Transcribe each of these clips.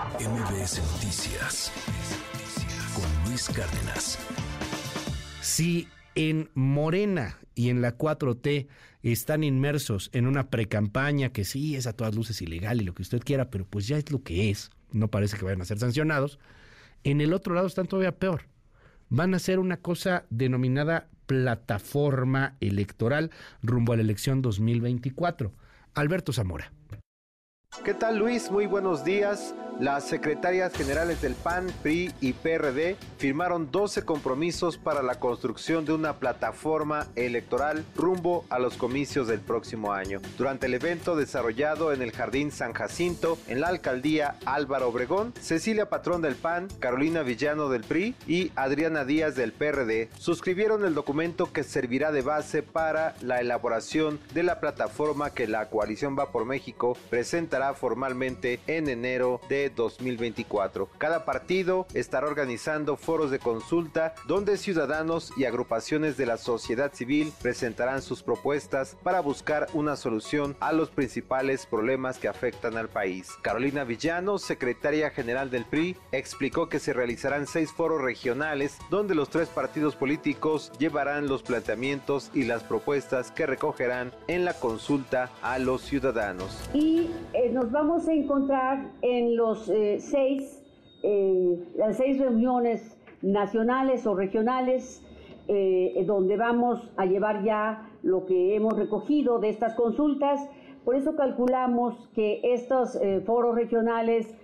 MBS Noticias con Luis Cárdenas. Si en Morena y en la 4T están inmersos en una precampaña que sí es a todas luces ilegal y lo que usted quiera, pero pues ya es lo que es, no parece que vayan a ser sancionados, en el otro lado están todavía peor. Van a hacer una cosa denominada plataforma electoral rumbo a la elección 2024. Alberto Zamora. ¿Qué tal Luis? Muy buenos días. Las secretarias generales del PAN, PRI y PRD firmaron 12 compromisos para la construcción de una plataforma electoral rumbo a los comicios del próximo año. Durante el evento desarrollado en el Jardín San Jacinto, en la alcaldía Álvaro Obregón, Cecilia Patrón del PAN, Carolina Villano del PRI y Adriana Díaz del PRD suscribieron el documento que servirá de base para la elaboración de la plataforma que la coalición Va por México presentará formalmente en enero de 2024. Cada partido estará organizando foros de consulta donde ciudadanos y agrupaciones de la sociedad civil presentarán sus propuestas para buscar una solución a los principales problemas que afectan al país. Carolina Villano, secretaria general del PRI, explicó que se realizarán seis foros regionales donde los tres partidos políticos llevarán los planteamientos y las propuestas que recogerán en la consulta a los ciudadanos. Y eh, nos vamos a encontrar en los eh, seis, eh, las seis reuniones nacionales o regionales eh, donde vamos a llevar ya lo que hemos recogido de estas consultas. Por eso calculamos que estos foros regionales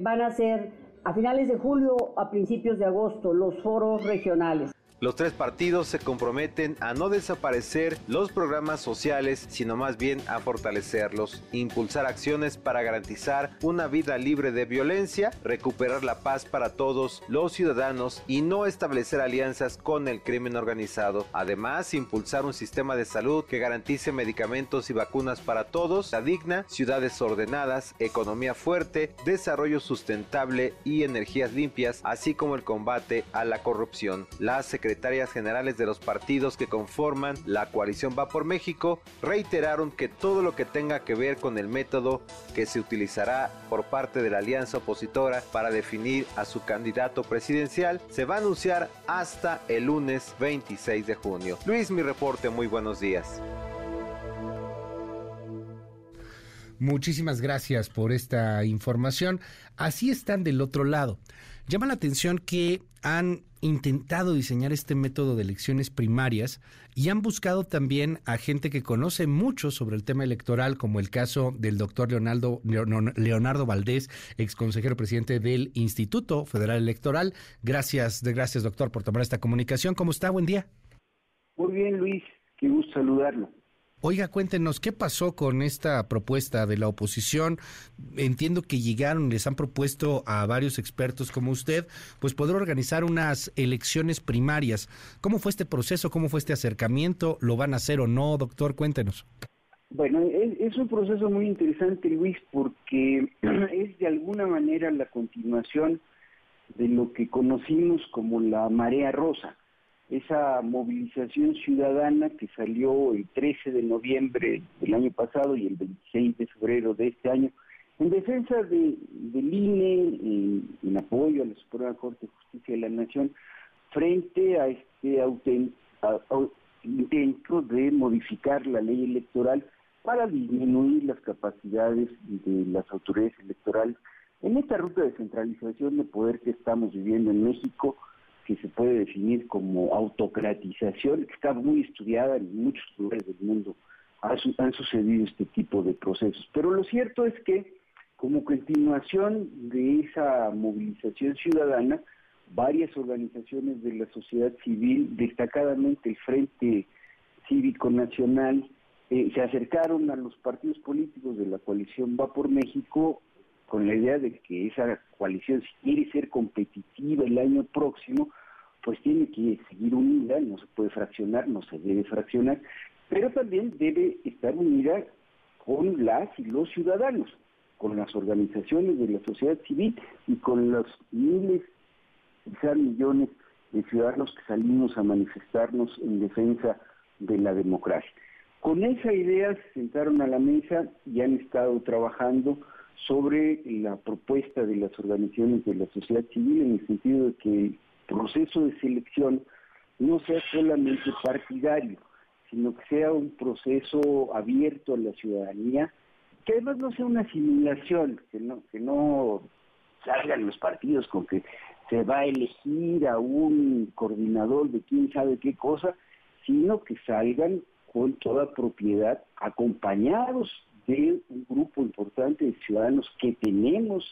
van a ser a finales de julio, a principios de agosto, los foros regionales. Los tres partidos se comprometen a no desaparecer los programas sociales, sino más bien a fortalecerlos, impulsar acciones para garantizar una vida libre de violencia, recuperar la paz para todos los ciudadanos y no establecer alianzas con el crimen organizado. Además, impulsar un sistema de salud que garantice medicamentos y vacunas para todos, la digna, ciudades ordenadas, economía fuerte, desarrollo sustentable y energías limpias, así como el combate a la corrupción. La secretarias generales de los partidos que conforman la coalición Va por México reiteraron que todo lo que tenga que ver con el método que se utilizará por parte de la alianza opositora para definir a su candidato presidencial se va a anunciar hasta el lunes 26 de junio. Luis, mi reporte, muy buenos días. Muchísimas gracias por esta información. Así están del otro lado. Llama la atención que han intentado diseñar este método de elecciones primarias y han buscado también a gente que conoce mucho sobre el tema electoral, como el caso del doctor Leonardo, Leonardo Valdés, ex consejero presidente del Instituto Federal Electoral. Gracias, gracias doctor por tomar esta comunicación. ¿Cómo está? Buen día. Muy bien, Luis. Qué gusto saludarlo. Oiga, cuéntenos, ¿qué pasó con esta propuesta de la oposición? Entiendo que llegaron, les han propuesto a varios expertos como usted, pues poder organizar unas elecciones primarias. ¿Cómo fue este proceso? ¿Cómo fue este acercamiento? ¿Lo van a hacer o no, doctor? Cuéntenos. Bueno, es, un proceso muy interesante, Luis, porque es de alguna manera la continuación de lo que conocimos como la marea rosa esa movilización ciudadana que salió el 13 de noviembre del año pasado y el 26 de febrero de este año en defensa de, del INE, en, apoyo a la Suprema Corte de Justicia de la Nación, frente a este intento de modificar la ley electoral para disminuir las capacidades de las autoridades electorales en esta ruta de centralización de poder que estamos viviendo en México, que se puede definir como autocratización, que está muy estudiada en muchos lugares del mundo. Han sucedido este tipo de procesos. Pero lo cierto es que, como continuación de esa movilización ciudadana, varias organizaciones de la sociedad civil, destacadamente el Frente Cívico Nacional, eh, se acercaron a los partidos políticos de la coalición Va por México con la idea de que esa coalición, si quiere ser competitiva el año próximo, pues tiene que seguir unida, no se puede fraccionar, no se debe fraccionar, pero también debe estar unida con las y los ciudadanos, con las organizaciones de la sociedad civil y con los miles, quizás millones de ciudadanos que salimos a manifestarnos en defensa de la democracia. Con esa idea se sentaron a la mesa y han estado trabajando sobre la propuesta de las organizaciones de la sociedad civil en el sentido de que el proceso de selección no sea solamente partidario, sino que sea un proceso abierto a la ciudadanía, que además no sea una simulación, que no, que no salgan los partidos con que se va a elegir a un coordinador de quién sabe qué cosa, sino que salgan con toda propiedad, acompañados de un grupo importante de ciudadanos que tenemos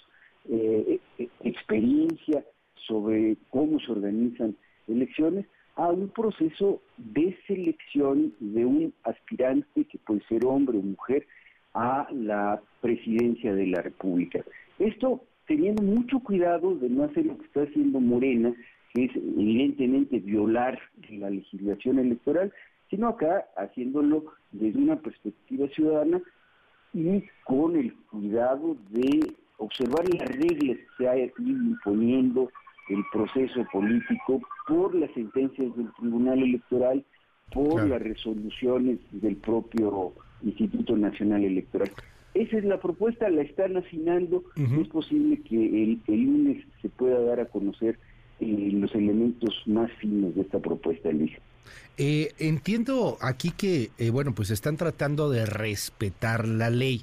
eh, eh, experiencia sobre cómo se organizan elecciones, a un proceso de selección de un aspirante que puede ser hombre o mujer a la presidencia de la República. Esto teniendo mucho cuidado de no hacer lo que está haciendo Morena, que es evidentemente violar la legislación electoral, sino acá haciéndolo desde una perspectiva ciudadana y con el cuidado de observar las reglas que se ha ido imponiendo el proceso político por las sentencias del Tribunal Electoral, por las resoluciones del propio Instituto Nacional Electoral. Esa es la propuesta, la están afinando. Es posible que el, lunes se pueda dar a conocer los elementos más finos de esta propuesta, Luis. Eh, entiendo aquí que, eh, bueno, pues están tratando de respetar la ley.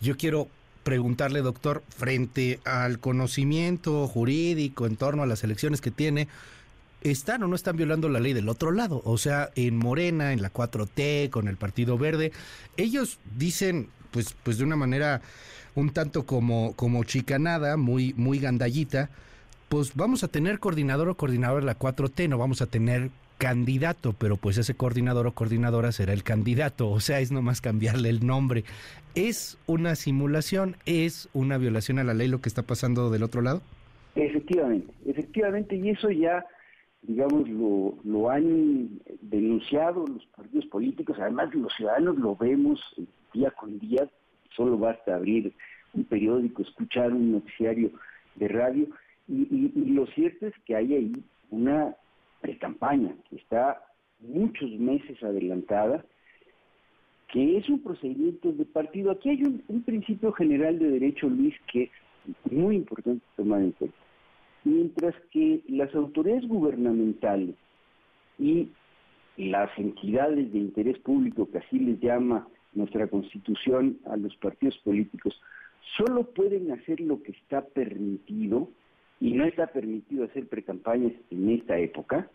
Yo quiero preguntarle, doctor, frente al conocimiento jurídico en torno a las elecciones que tiene, ¿están o no están violando la ley del otro lado? O sea, en Morena, en la 4T, con el Partido Verde, ellos dicen, pues, pues de una manera un tanto como, como chicanada, muy, muy gandallita, pues vamos a tener coordinador o coordinador de la 4T, no vamos a tener candidato, pero pues ese coordinador o coordinadora será el candidato, o sea, es nomás cambiarle el nombre. ¿Es una simulación? ¿Es una violación a la ley lo que está pasando del otro lado? Efectivamente, efectivamente, y eso ya, digamos, lo, lo han denunciado los partidos políticos, además los ciudadanos lo vemos día con día, solo basta abrir un periódico, escuchar un noticiario de radio, y lo cierto es que hay ahí una pre-campaña, que está muchos meses adelantada, que es un procedimiento de partido. Aquí hay un, principio general de derecho, Luis, que es muy importante tomar en cuenta. Mientras que las autoridades gubernamentales y las entidades de interés público, que así les llama nuestra constitución a los partidos políticos, solo pueden hacer lo que está permitido y no está permitido hacer precampañas en esta época,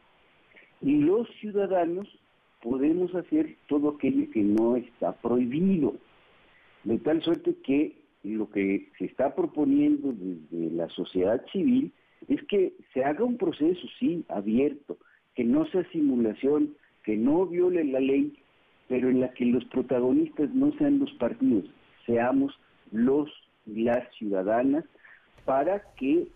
y los ciudadanos podemos hacer todo aquello que no está prohibido, de tal suerte que lo que se está proponiendo desde la sociedad civil es que se haga un proceso, sí, abierto, que no sea simulación, que no viole la ley, pero en la que los protagonistas no sean los partidos, seamos los las ciudadanas, para que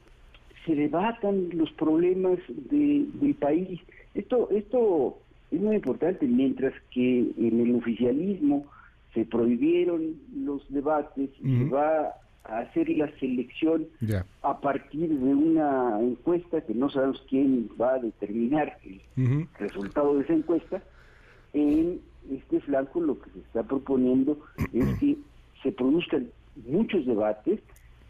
se debatan los problemas del país. Esto, esto es muy importante, mientras que en el oficialismo se prohibieron los debates, y se va a hacer la selección a partir de una encuesta que no sabemos quién va a determinar el resultado de esa encuesta. En este flanco lo que se está proponiendo es que se produzcan muchos debates,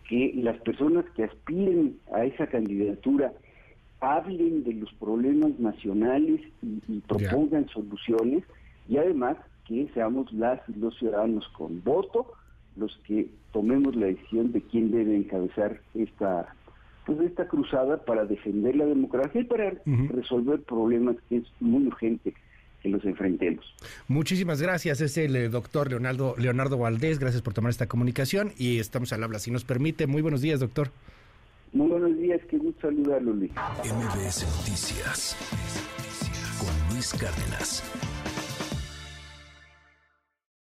que las personas que aspiren a esa candidatura hablen de los problemas nacionales y, propongan soluciones y además que seamos las y los ciudadanos con voto los que tomemos la decisión de quién debe encabezar esta pues esta cruzada para defender la democracia y para resolver problemas que es muy urgente que los enfrentemos. Muchísimas gracias, es el eh, doctor Leonardo, Leonardo Valdés, gracias por tomar esta comunicación y estamos al habla, si nos permite. Muy buenos días, doctor. Muy buenos días, qué gusto saludarlo, Luis. MBS Noticias con Luis Cárdenas.